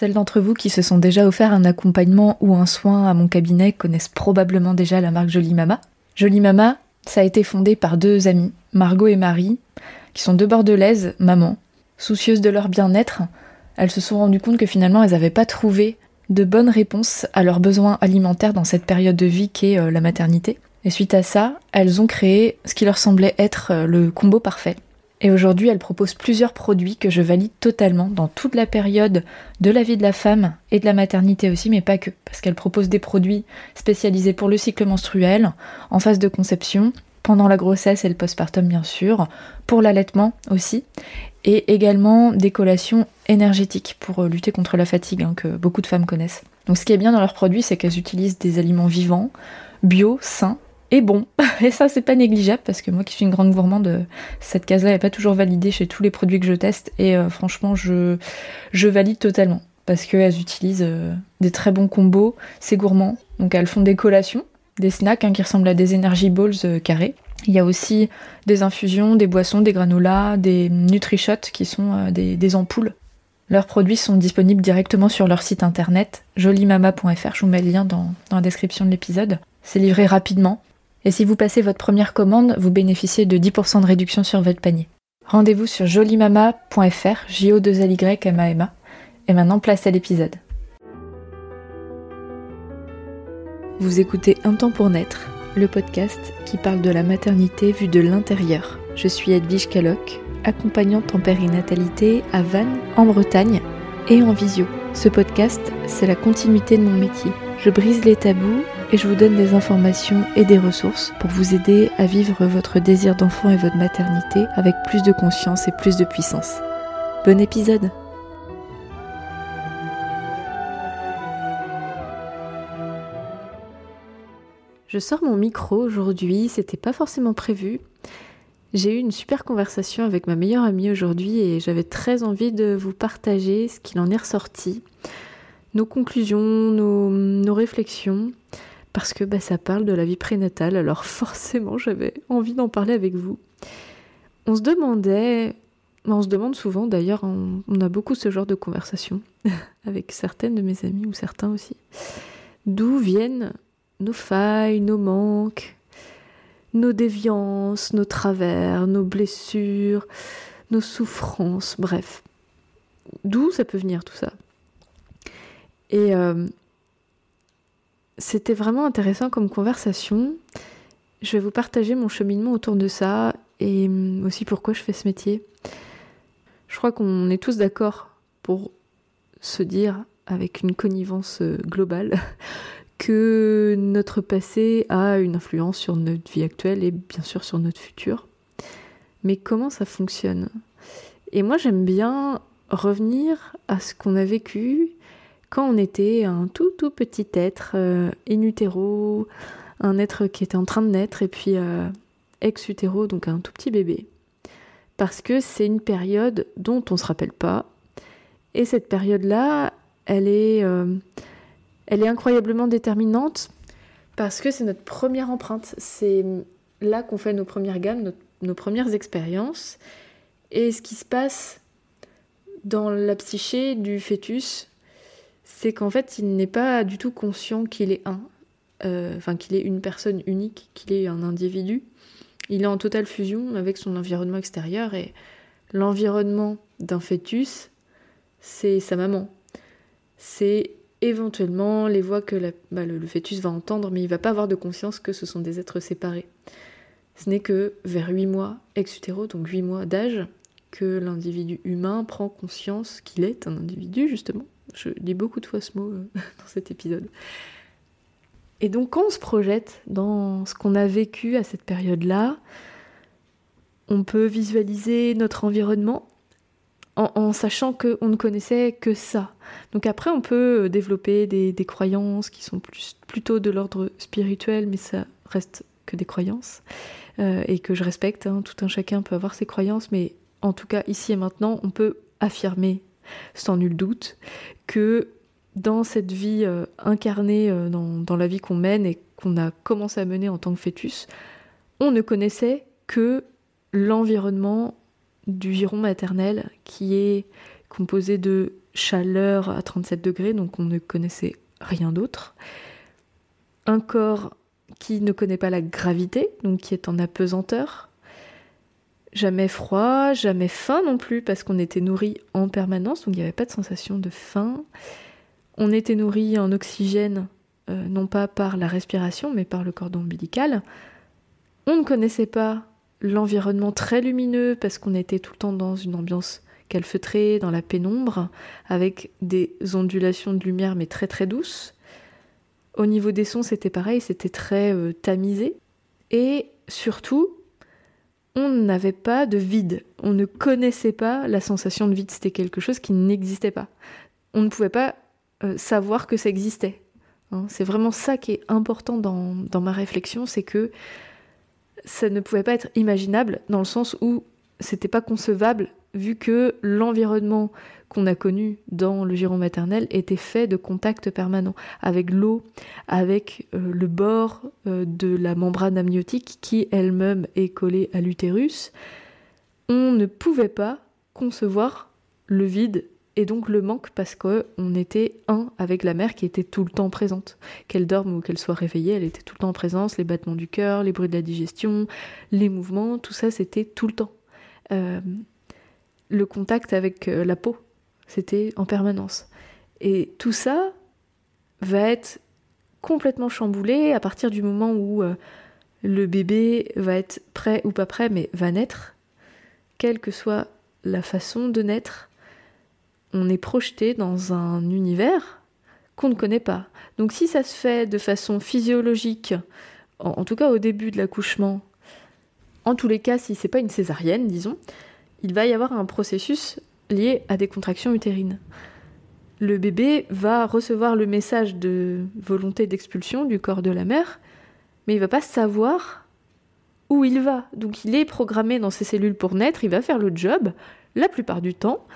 Celles d'entre vous qui se sont déjà offert un accompagnement ou un soin à mon cabinet connaissent probablement déjà la marque Jolie Mama. Jolie Mama, ça a été fondé par deux amies, Margot et Marie, qui sont deux bordelaises, mamans. Soucieuses de leur bien-être, elles se sont rendues compte que finalement elles n'avaient pas trouvé de bonnes réponses à leurs besoins alimentaires dans cette période de vie qu'est euh, la maternité. Et suite à ça, elles ont créé ce qui leur semblait être euh, le combo parfait. Et aujourd'hui, elles proposent plusieurs produits que je valide totalement dans toute la période de la vie de la femme et de la maternité aussi, mais pas que, parce qu'elles proposent des produits spécialisés pour le cycle menstruel, en phase de conception, pendant la grossesse et le postpartum bien sûr, pour l'allaitement aussi, et également des collations énergétiques pour euh, lutter contre la fatigue hein, que beaucoup de femmes connaissent. Donc ce qui est bien dans leurs produits, c'est qu'elles utilisent des aliments vivants, bio, sains et bons. Et ça, c'est pas négligeable parce que moi qui suis une grande gourmande, cette case-là n'est pas toujours validée chez tous les produits que je teste et euh, franchement, je, valide totalement parce qu'elles utilisent euh, des très bons combos, c'est gourmand. Donc elles font des collations, des snacks hein, qui ressemblent à des energy balls carrés il y a aussi des infusions, des boissons, des granolas, des Nutri-Shots qui sont euh, des, ampoules. Leurs produits sont disponibles directement sur leur site internet jolimama.fr. Je vous mets le lien dans la description de l'épisode. C'est livré rapidement. Et si vous passez votre première commande, vous bénéficiez de 10% de réduction sur votre panier. Rendez-vous sur jolimama.fr, j o 2 l y m. Et maintenant, place à l'épisode. Vous écoutez Un temps pour naître le podcast qui parle de la maternité vue de l'intérieur. Je suis Edwige Caloc, accompagnante en périnatalité à Vannes, en Bretagne et en visio. Ce podcast, c'est la continuité de mon métier. Je brise les tabous et je vous donne des informations et des ressources pour vous aider à vivre votre désir d'enfant et votre maternité avec plus de conscience et plus de puissance. Bon épisode Je sors mon micro aujourd'hui, c'était pas forcément prévu. J'ai eu une super conversation avec ma meilleure amie aujourd'hui et j'avais très envie de vous partager ce qu'il en est ressorti, nos conclusions, nos, réflexions, parce que bah, ça parle de la vie prénatale, alors forcément j'avais envie d'en parler avec vous. On se demandait, on se demande souvent d'ailleurs, on, on a beaucoup ce genre de conversation avec certaines de mes amies ou certains aussi, d'où viennent nos failles, nos manques, nos déviances, nos travers, nos blessures, nos souffrances, bref. D'où ça peut venir tout ça? Et euh, c'était vraiment intéressant comme conversation. Je vais vous partager mon cheminement autour de ça et hum, aussi pourquoi je fais ce métier. Je crois qu'on est tous d'accord pour se dire avec une connivence euh, globale que notre passé a une influence sur notre vie actuelle et bien sûr sur notre futur. Mais comment ça fonctionne? Et moi j'aime bien revenir à ce qu'on a vécu quand on était un tout tout petit être euh, in utero, un être qui était en train de naître et puis euh, ex utero, donc un tout petit bébé. Parce que c'est une période dont on ne se rappelle pas. Et cette période-là, elle est... Euh, elle est incroyablement déterminante parce que c'est notre première empreinte. C'est là qu'on fait nos premières gammes, nos, premières expériences. Et ce qui se passe dans la psyché du fœtus, c'est qu'en fait, il n'est pas du tout conscient qu'il est un, euh, enfin qu'il est une personne unique, qu'il est un individu. Il est en totale fusion avec son environnement extérieur et l'environnement d'un fœtus, c'est sa maman. C'est éventuellement les voix que bah, le, fœtus va entendre, mais il va pas avoir de conscience que ce sont des êtres séparés. Ce n'est que vers 8 mois ex-utéro, donc 8 mois d'âge, que l'individu humain prend conscience qu'il est un individu, justement. Je dis beaucoup de fois ce mot dans cet épisode. Et donc quand on se projette dans ce qu'on a vécu à cette période-là, on peut visualiser notre environnement en, sachant qu'on ne connaissait que ça. Donc après, on peut euh, développer des, croyances qui sont plutôt de l'ordre spirituel, mais ça reste que des croyances, euh, et que je respecte. Hein. Tout un chacun peut avoir ses croyances, mais en tout cas, ici et maintenant, on peut affirmer, sans nul doute, que dans cette vie euh, incarnée dans, dans la vie qu'on mène et qu'on a commencé à mener en tant que fœtus, on ne connaissait que l'environnement du giron maternel qui est composé de chaleur à 37 degrés, donc on ne connaissait rien d'autre. Un corps qui ne connaît pas la gravité, donc qui est en apesanteur. Jamais froid, jamais faim non plus, parce qu'on était nourri en permanence, donc il n'y avait pas de sensation de faim. On était nourri en oxygène, euh, non pas par la respiration, mais par le cordon ombilical. On ne connaissait pas l'environnement très lumineux, parce qu'on était tout le temps dans une ambiance calfeutrée, dans la pénombre, avec des ondulations de lumière, mais très très douces. Au niveau des sons, c'était pareil, c'était très euh, tamisé. Et surtout, on n'avait pas de vide. On ne connaissait pas la sensation de vide. C'était quelque chose qui n'existait pas. On ne pouvait pas euh, savoir que ça existait. Hein. c'est vraiment ça qui est important dans, dans ma réflexion, c'est que ça ne pouvait pas être imaginable dans le sens où c'était pas concevable vu que l'environnement qu'on a connu dans le giron maternel était fait de contacts permanents avec l'eau, avec euh, le bord euh, de la membrane amniotique qui elle-même est collée à l'utérus. On ne pouvait pas concevoir le vide et donc le manque parce qu'on était un avec la mère qui était tout le temps présente. Qu'elle dorme ou qu'elle soit réveillée, elle était tout le temps en présence, les battements du cœur, les bruits de la digestion, les mouvements, tout ça c'était tout le temps. Euh, le contact avec la peau c'était en permanence. Et tout ça va être complètement chamboulé à partir du moment où euh, le bébé va être prêt ou pas prêt, mais va naître. Quelle que soit la façon de naître, on est projeté dans un univers qu'on ne connaît pas. Donc si ça se fait de façon physiologique, en, tout cas au début de l'accouchement, en tous les cas si c'est pas une césarienne, disons, il va y avoir un processus liées à des contractions utérines. Le bébé va recevoir le message de volonté d'expulsion du corps de la mère, mais il va pas savoir où il va. Donc il est programmé dans ses cellules pour naître, il va faire le job la plupart du temps.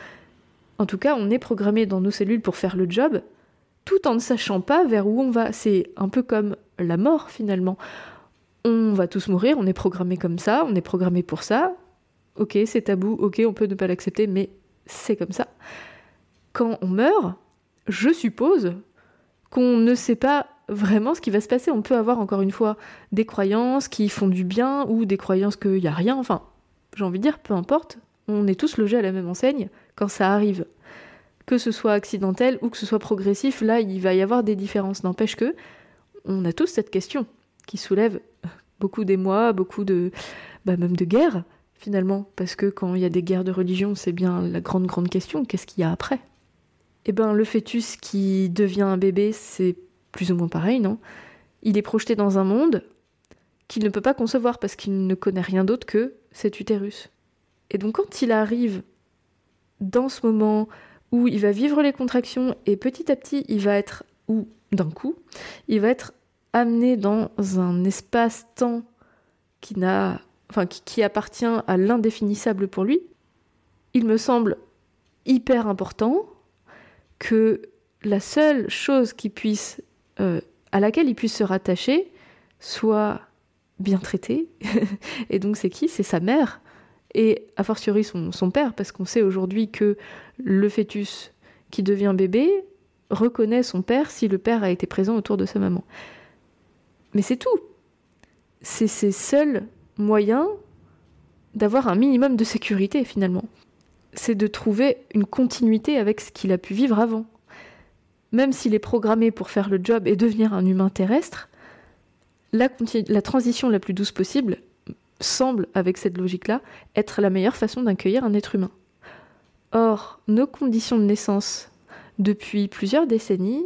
En tout cas, on est programmé dans nos cellules pour faire le job tout en ne sachant pas vers où on va. C'est un peu comme la mort finalement. On va tous mourir, on est programmé comme ça, on est programmé pour ça. Ok, c'est tabou, ok, on peut ne pas l'accepter, mais c'est comme ça. Quand on meurt, je suppose qu'on ne sait pas vraiment ce qui va se passer. On peut avoir encore une fois des croyances qui font du bien ou des croyances qu'il n'y a rien. Enfin, j'ai envie de dire, peu importe. On est tous logés à la même enseigne quand ça arrive. Que ce soit accidentel ou que ce soit progressif, là, il va y avoir des différences. N'empêche que on a tous cette question qui soulève beaucoup d'émoi, beaucoup de, bah, même de guerre finalement, parce que quand il y a des guerres de religion, c'est bien la grande grande question, qu'est-ce qu'il y a après? Eh ben le fœtus qui devient un bébé, c'est plus ou moins pareil, non? Il est projeté dans un monde qu'il ne peut pas concevoir parce qu'il ne connaît rien d'autre que cet utérus. Et donc quand il arrive dans ce moment où il va vivre les contractions et petit à petit il va être, ou d'un coup, il va être amené dans un espace-temps qui n'a enfin qui, appartient à l'indéfinissable pour lui, il me semble hyper important que la seule chose euh, à laquelle il puisse se rattacher soit bien traité. et donc c'est qui? C'est sa mère. Et a fortiori son, son père, parce qu'on sait aujourd'hui que le fœtus qui devient bébé reconnaît son père si le père a été présent autour de sa maman. Mais c'est tout. C'est ses seuls moyen d'avoir un minimum de sécurité finalement. C'est de trouver une continuité avec ce qu'il a pu vivre avant. Même s'il est programmé pour faire le job et devenir un humain terrestre, la, transition la plus douce possible semble, avec cette logique-là, être la meilleure façon d'accueillir un être humain. Or, nos conditions de naissance depuis plusieurs décennies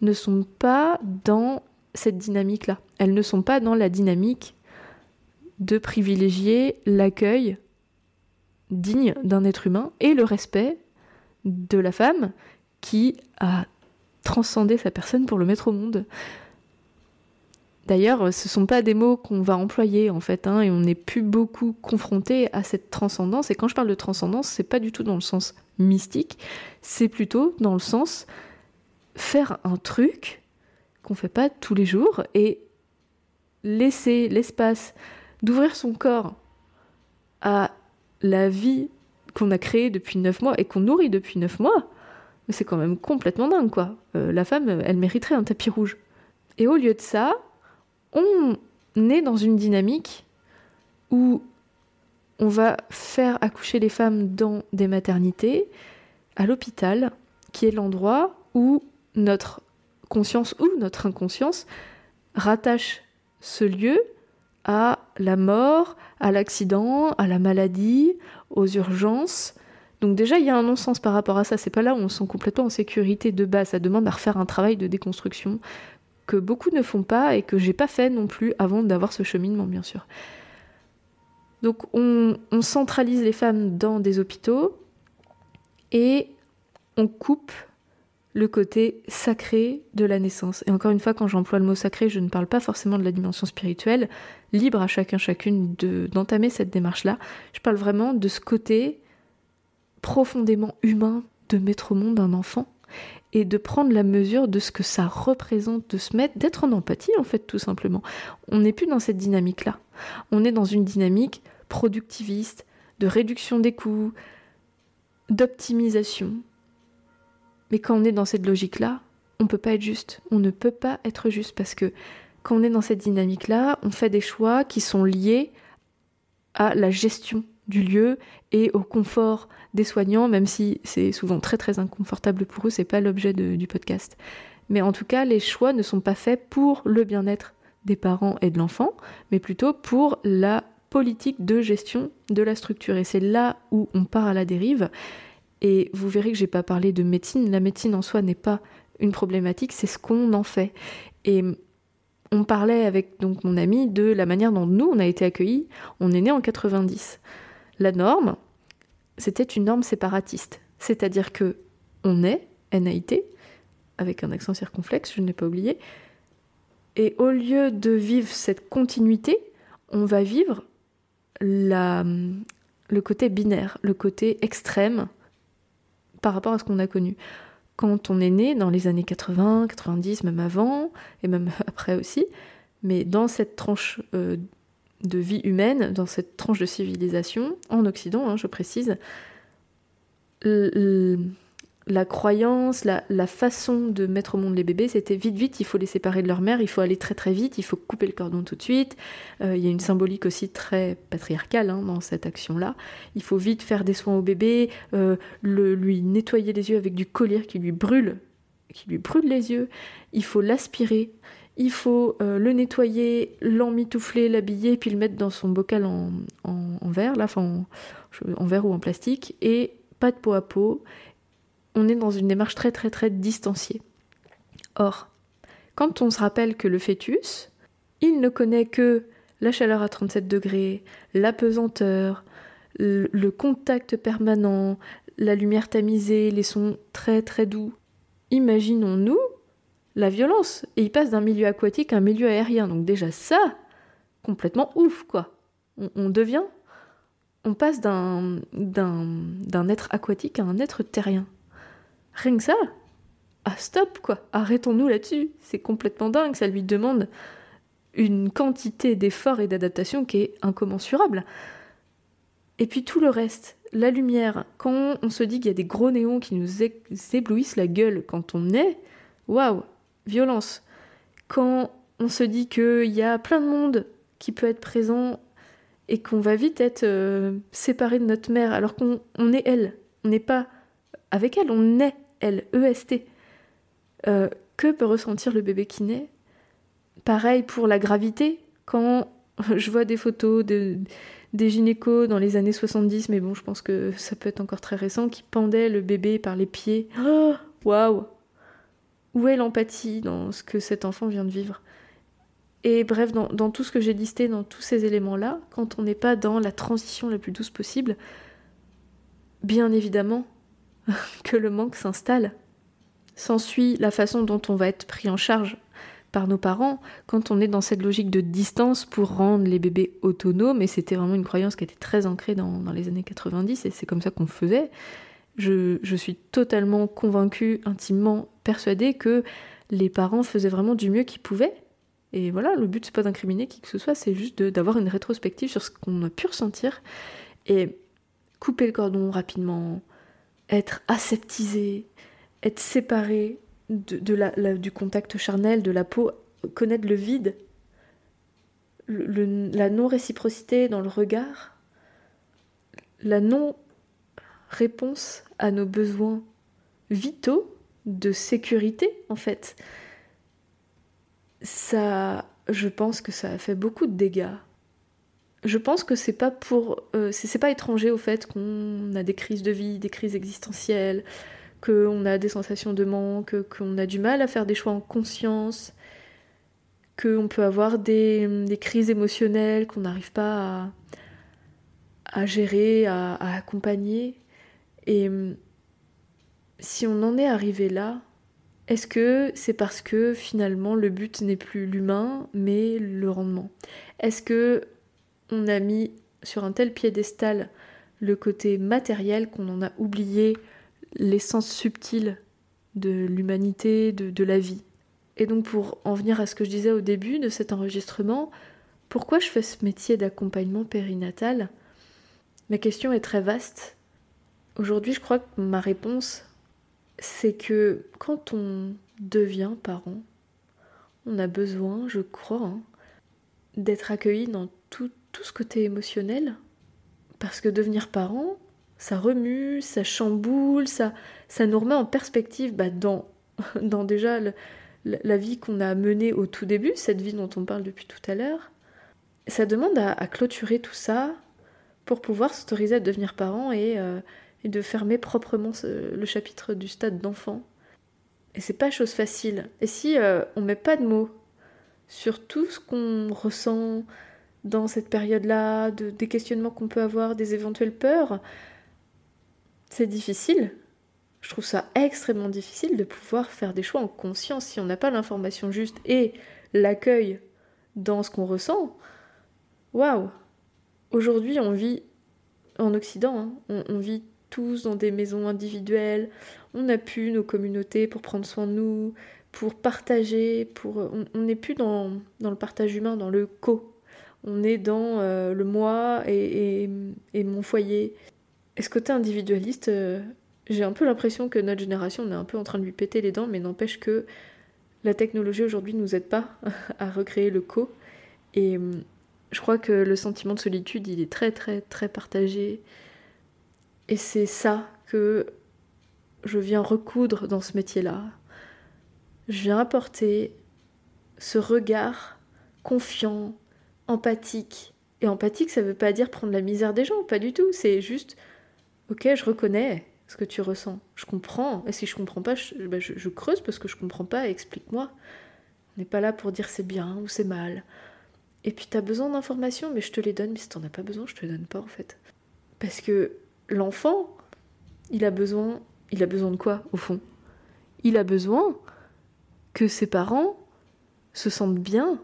ne sont pas dans cette dynamique-là. Elles ne sont pas dans la dynamique de privilégier l'accueil digne d'un être humain et le respect de la femme qui a transcendé sa personne pour le mettre au monde. D'ailleurs, ce ne sont pas des mots qu'on va employer en fait, hein, et on n'est plus beaucoup confronté à cette transcendance. Et quand je parle de transcendance, c'est pas du tout dans le sens mystique, c'est plutôt dans le sens faire un truc qu'on fait pas tous les jours et laisser l'espace d'ouvrir son corps à la vie qu'on a créée depuis neuf mois et qu'on nourrit depuis neuf mois, Mais c'est quand même complètement dingue, quoi. Euh, la femme, elle mériterait un tapis rouge. Et au lieu de ça, on est dans une dynamique où on va faire accoucher les femmes dans des maternités, à l'hôpital, qui est l'endroit où notre conscience ou notre inconscience rattache ce lieu à la mort, à l'accident, à la maladie, aux urgences. Donc déjà, il y a un non-sens par rapport à ça. C'est pas là où on se sent complètement en sécurité de base. Ça demande à refaire un travail de déconstruction que beaucoup ne font pas et que j'ai pas fait non plus avant d'avoir ce cheminement, bien sûr. Donc on, on centralise les femmes dans des hôpitaux et on coupe le côté sacré de la naissance. Et encore une fois, quand j'emploie le mot sacré, je ne parle pas forcément de la dimension spirituelle, libre à chacun, chacune d'entamer cette démarche-là. Je parle vraiment de ce côté profondément humain de mettre au monde un enfant et de prendre la mesure de ce que ça représente de se mettre, d'être en empathie en fait tout simplement. On n'est plus dans cette dynamique-là. On est dans une dynamique productiviste, de réduction des coûts, d'optimisation, mais quand on est dans cette logique-là, on ne peut pas être juste. On ne peut pas être juste parce que quand on est dans cette dynamique-là, on fait des choix qui sont liés à la gestion du lieu et au confort des soignants, même si c'est souvent très très inconfortable pour eux, c'est pas l'objet du podcast. Mais en tout cas, les choix ne sont pas faits pour le bien-être des parents et de l'enfant, mais plutôt pour la politique de gestion de la structure. Et c'est là où on part à la dérive. Et vous verrez que j'ai pas parlé de médecine. La médecine en soi n'est pas une problématique, c'est ce qu'on en fait. Et on parlait avec donc mon ami de la manière dont nous on a été accueillis. On est né en 90. La norme, c'était une norme séparatiste, c'est-à-dire que on est NAIT avec un accent circonflexe, je n'ai pas oublié. Et au lieu de vivre cette continuité, on va vivre la, le côté binaire, le côté extrême par rapport à ce qu'on a connu. Quand on est né dans les années 80, 90, même avant, et même après aussi, mais dans cette tranche euh, de vie humaine, dans cette tranche de civilisation, en Occident, hein, je précise, la croyance, la, façon de mettre au monde les bébés, c'était vite, vite, il faut les séparer de leur mère, il faut aller très très vite, il faut couper le cordon tout de suite. Euh, il y a une symbolique aussi très patriarcale hein, dans cette action-là. Il faut vite faire des soins au bébé, euh, le, lui nettoyer les yeux avec du collier qui lui brûle, qui lui brûle les yeux. Il faut l'aspirer, il faut euh, le nettoyer, l'emmitoufler, l'habiller, puis le mettre dans son bocal en, verre, là, en, en verre ou en plastique, et pas de peau à peau on est dans une démarche très très très distanciée. Or, quand on se rappelle que le fœtus, il ne connaît que la chaleur à 37 degrés, la pesanteur, le contact permanent, la lumière tamisée, les sons très très doux. Imaginons-nous la violence. Et il passe d'un milieu aquatique à un milieu aérien. Donc déjà ça, complètement ouf quoi. On, on devient, on passe d'un être aquatique à un être terrien. Rien que ça. Ah stop quoi. Arrêtons-nous là-dessus. C'est complètement dingue, ça lui demande une quantité d'efforts et d'adaptation qui est incommensurable. Et puis tout le reste, la lumière, quand on se dit qu'il y a des gros néons qui nous éblouissent la gueule quand on est, waouh, violence. Quand on se dit qu'il y a plein de monde qui peut être présent et qu'on va vite être euh, séparé de notre mère alors qu'on est elle, on n'est pas avec elle, on est elle, EST. Euh, que peut ressentir le bébé qui naît? Pareil pour la gravité, quand je vois des photos de, des gynécos dans les années 70, mais bon, je pense que ça peut être encore très récent, qui pendaient le bébé par les pieds. Oh, waouh Où est l'empathie dans ce que cet enfant vient de vivre? Et bref, dans, dans tout ce que j'ai listé, dans tous ces éléments-là, quand on n'est pas dans la transition la plus douce possible, bien évidemment, que le manque s'installe. S'ensuit la façon dont on va être pris en charge par nos parents quand on est dans cette logique de distance pour rendre les bébés autonomes, et c'était vraiment une croyance qui était très ancrée dans, les années 90, et c'est comme ça qu'on faisait. Je, je, suis totalement convaincue, intimement persuadée que les parents faisaient vraiment du mieux qu'ils pouvaient. Et voilà, le but c'est pas d'incriminer qui que ce soit, c'est juste d'avoir une rétrospective sur ce qu'on a pu ressentir et couper le cordon rapidement, être aseptisé, être séparé du contact charnel, de la peau, connaître le vide, la non-réciprocité dans le regard, la non-réponse à nos besoins vitaux de sécurité, en fait. Ça, je pense que ça a fait beaucoup de dégâts. Je pense que c'est pas pour, euh, c'est pas étranger au fait qu'on a des crises de vie, des crises existentielles, qu'on a des sensations de manque, qu'on a du mal à faire des choix en conscience, qu'on peut avoir des, crises émotionnelles qu'on n'arrive pas à, gérer, à, accompagner. Et hum, si on en est arrivé là, est-ce que c'est parce que finalement le but n'est plus l'humain mais le rendement? Est-ce que on a mis sur un tel piédestal le côté matériel qu'on en a oublié l'essence subtile de l'humanité, de, la vie. Et donc pour en venir à ce que je disais au début de cet enregistrement, pourquoi je fais ce métier d'accompagnement périnatal? Ma question est très vaste. Aujourd'hui, je crois que ma réponse, c'est que quand on devient parent, on a besoin, je crois, hein, d'être accueilli dans tout, tout ce côté émotionnel. Parce que devenir parent, ça remue, ça chamboule, ça, ça nous remet en perspective bah, dans, dans déjà la vie qu'on a menée au tout début, cette vie dont on parle depuis tout à l'heure. Ça demande à, clôturer tout ça pour pouvoir s'autoriser à devenir parent et, euh, de fermer proprement le chapitre du stade d'enfant. Et c'est pas chose facile. Et si euh, on met pas de mots sur tout ce qu'on ressent dans cette période-là, de, des questionnements qu'on peut avoir, des éventuelles peurs, c'est difficile. Je trouve ça extrêmement difficile de pouvoir faire des choix en conscience si on n'a pas l'information juste et l'accueil dans ce qu'on ressent. Waouh Aujourd'hui, on vit en Occident, hein, on, vit tous dans des maisons individuelles, on n'a plus nos communautés pour prendre soin de nous, pour partager, pour on n'est plus dans, le partage humain, dans le co. On est dans euh, le moi et, mon foyer. Et ce côté individualiste, euh, j'ai un peu l'impression que notre génération, on est un peu en train de lui péter les dents, mais n'empêche que la technologie aujourd'hui ne nous aide pas à recréer le co. Et euh, je crois que le sentiment de solitude, il est très très très partagé. Et c'est ça que je viens recoudre dans ce métier-là. Je viens apporter ce regard confiant, empathique. Et empathique, ça ne veut pas dire prendre la misère des gens, pas du tout. C'est juste ok, je reconnais ce que tu ressens, je comprends, et si je comprends pas, je, bah, creuse parce que je comprends pas, explique-moi. On n'est pas là pour dire c'est bien ou c'est mal. Et puis tu as besoin d'informations, mais je te les donne, mais si t'en as pas besoin, je te les donne pas en fait. Parce que l'enfant, il a besoin, il a besoin de quoi au fond? Il a besoin que ses parents se sentent bien.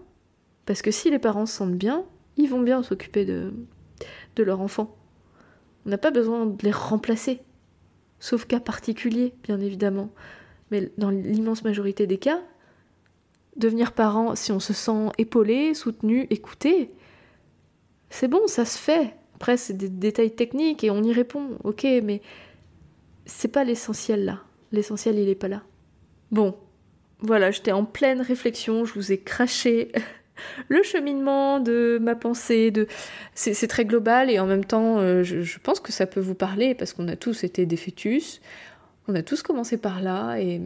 Parce que si les parents se sentent bien, ils vont bien s'occuper de, de leur enfant. On n'a pas besoin de les remplacer, sauf cas particuliers, bien évidemment. Mais dans l'immense majorité des cas, devenir parent, si on se sent épaulé, soutenu, écouté, c'est bon, ça se fait. Après, c'est des détails techniques et on y répond, ok, mais c'est pas l'essentiel là. L'essentiel, il est pas là. Bon, voilà, j'étais en pleine réflexion, je vous ai craché le cheminement de ma pensée, c'est très global et en même temps, euh, je, pense que ça peut vous parler parce qu'on a tous été des fœtus, on a tous commencé par là et,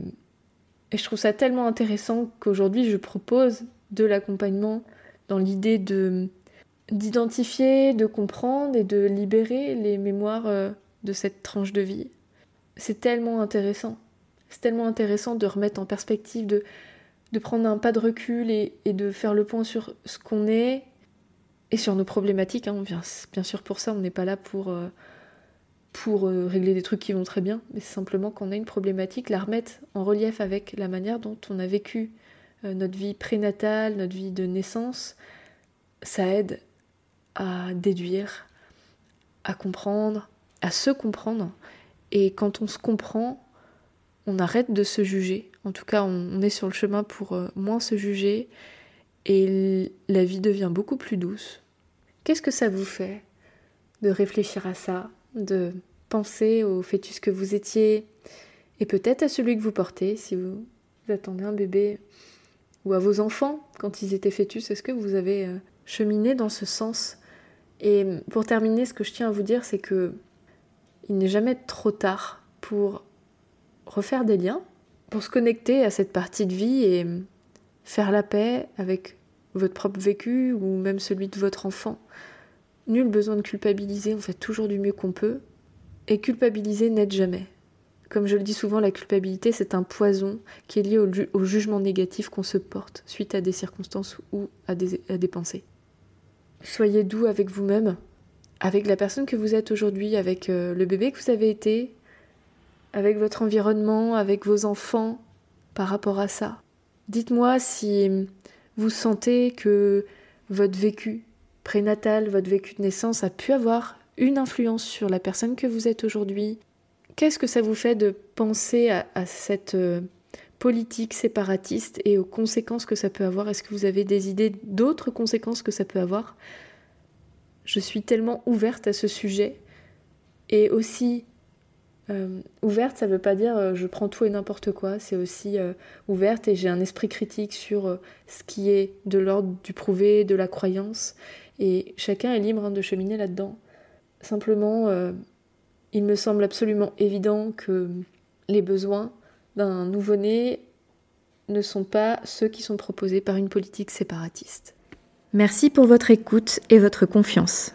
et je trouve ça tellement intéressant qu'aujourd'hui je propose de l'accompagnement dans l'idée de d'identifier, de comprendre et de libérer les mémoires euh, de cette tranche de vie. C'est tellement intéressant. C'est tellement intéressant de remettre en perspective, de, de prendre un pas de recul et, de faire le point sur ce qu'on est et sur nos problématiques. Hein. Bien sûr pour ça, on n'est pas là pour, euh, euh, régler des trucs qui vont très bien, mais simplement qu'on a une problématique, la remettre en relief avec la manière dont on a vécu euh, notre vie prénatale, notre vie de naissance, ça aide à déduire, à comprendre, à se comprendre. Et quand on se comprend, on arrête de se juger. En tout cas, on, est sur le chemin pour euh, moins se juger et la vie devient beaucoup plus douce. Qu'est-ce que ça vous fait de réfléchir à ça, de penser au fœtus que vous étiez et peut-être à celui que vous portez si vous, attendez un bébé ou à vos enfants quand ils étaient fœtus? Est-ce que vous avez euh, cheminé dans ce sens? Et pour terminer, ce que je tiens à vous dire, c'est que il n'est jamais trop tard pour refaire des liens, pour se connecter à cette partie de vie et faire la paix avec votre propre vécu ou même celui de votre enfant. Nul besoin de culpabiliser, on fait toujours du mieux qu'on peut. Et culpabiliser n'aide jamais. Comme je le dis souvent, la culpabilité, c'est un poison qui est lié au, jugement négatif qu'on se porte suite à des circonstances ou à des, pensées. Soyez doux avec vous-même, avec la personne que vous êtes aujourd'hui, avec euh, le bébé que vous avez été, avec votre environnement, avec vos enfants, par rapport à ça. Dites-moi si vous sentez que votre vécu prénatal, votre vécu de naissance a pu avoir une influence sur la personne que vous êtes aujourd'hui. Qu'est-ce que ça vous fait de penser à, cette euh, politique séparatiste et aux conséquences que ça peut avoir? Est-ce que vous avez des idées d'autres conséquences que ça peut avoir? Je suis tellement ouverte à ce sujet et aussi euh, ouverte, ça ne veut pas dire euh, je prends tout et n'importe quoi, c'est aussi ouverte et j'ai un esprit critique sur ce qui est de l'ordre du prouvé, de la croyance, et chacun est libre hein, de cheminer là-dedans. Simplement, euh, il me semble absolument évident que les besoins d'un nouveau-né ne sont pas ceux qui sont proposés par une politique séparatiste. Merci pour votre écoute et votre confiance.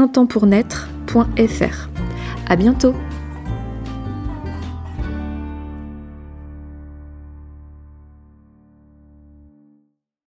edvige.intempournaître.fr. À bientôt!